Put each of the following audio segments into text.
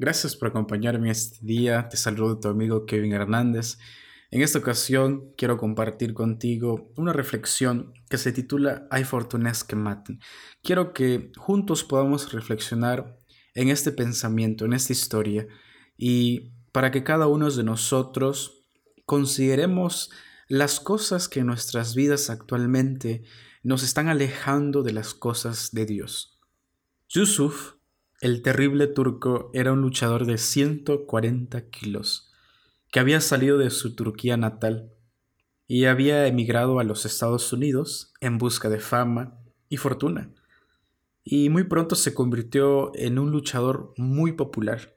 Gracias por acompañarme este día. Te saludo tu amigo Kevin Hernández. En esta ocasión quiero compartir contigo una reflexión que se titula Hay fortunas que maten. Quiero que juntos podamos reflexionar en este pensamiento, en esta historia, y para que cada uno de nosotros consideremos las cosas que en nuestras vidas actualmente nos están alejando de las cosas de Dios. Yusuf, el terrible turco, era un luchador de 140 kilos, que había salido de su Turquía natal y había emigrado a los Estados Unidos en busca de fama y fortuna. Y muy pronto se convirtió en un luchador muy popular.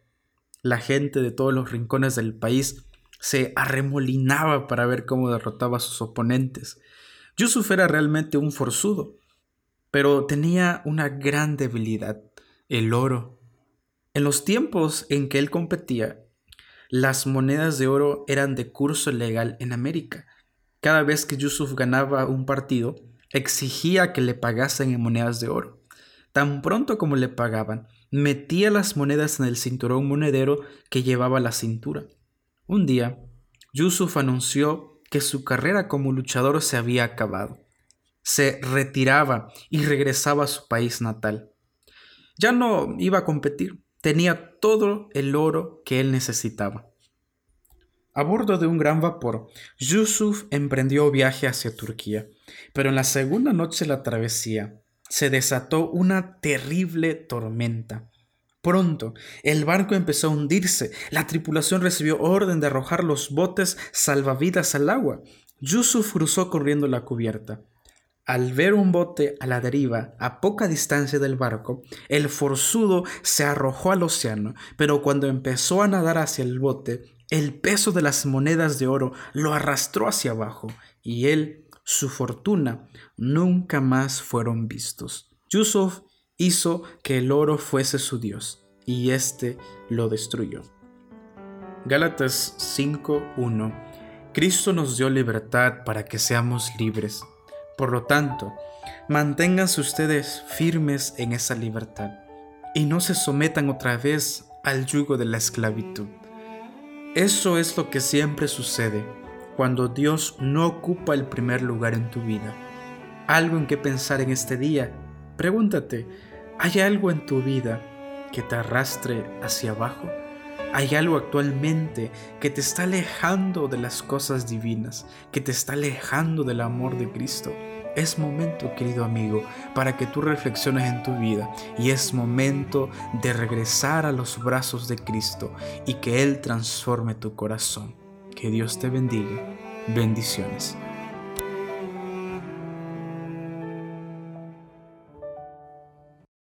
La gente de todos los rincones del país se arremolinaba para ver cómo derrotaba a sus oponentes. Yusuf era realmente un forzudo, pero tenía una gran debilidad, el oro. En los tiempos en que él competía, las monedas de oro eran de curso legal en América. Cada vez que Yusuf ganaba un partido, exigía que le pagasen en monedas de oro. Tan pronto como le pagaban, metía las monedas en el cinturón monedero que llevaba a la cintura. Un día, Yusuf anunció que su carrera como luchador se había acabado. Se retiraba y regresaba a su país natal. Ya no iba a competir, tenía todo el oro que él necesitaba. A bordo de un gran vapor, Yusuf emprendió viaje hacia Turquía, pero en la segunda noche de la travesía se desató una terrible tormenta. Pronto, el barco empezó a hundirse. La tripulación recibió orden de arrojar los botes salvavidas al agua. Yusuf cruzó corriendo la cubierta. Al ver un bote a la deriva a poca distancia del barco, el forzudo se arrojó al océano, pero cuando empezó a nadar hacia el bote, el peso de las monedas de oro lo arrastró hacia abajo, y él, su fortuna, nunca más fueron vistos. Yusuf hizo que el oro fuese su Dios, y éste lo destruyó. Gálatas 5.1 Cristo nos dio libertad para que seamos libres. Por lo tanto, manténganse ustedes firmes en esa libertad y no se sometan otra vez al yugo de la esclavitud. Eso es lo que siempre sucede cuando Dios no ocupa el primer lugar en tu vida. Algo en que pensar en este día. Pregúntate, ¿Hay algo en tu vida que te arrastre hacia abajo? ¿Hay algo actualmente que te está alejando de las cosas divinas, que te está alejando del amor de Cristo? Es momento, querido amigo, para que tú reflexiones en tu vida y es momento de regresar a los brazos de Cristo y que Él transforme tu corazón. Que Dios te bendiga. Bendiciones.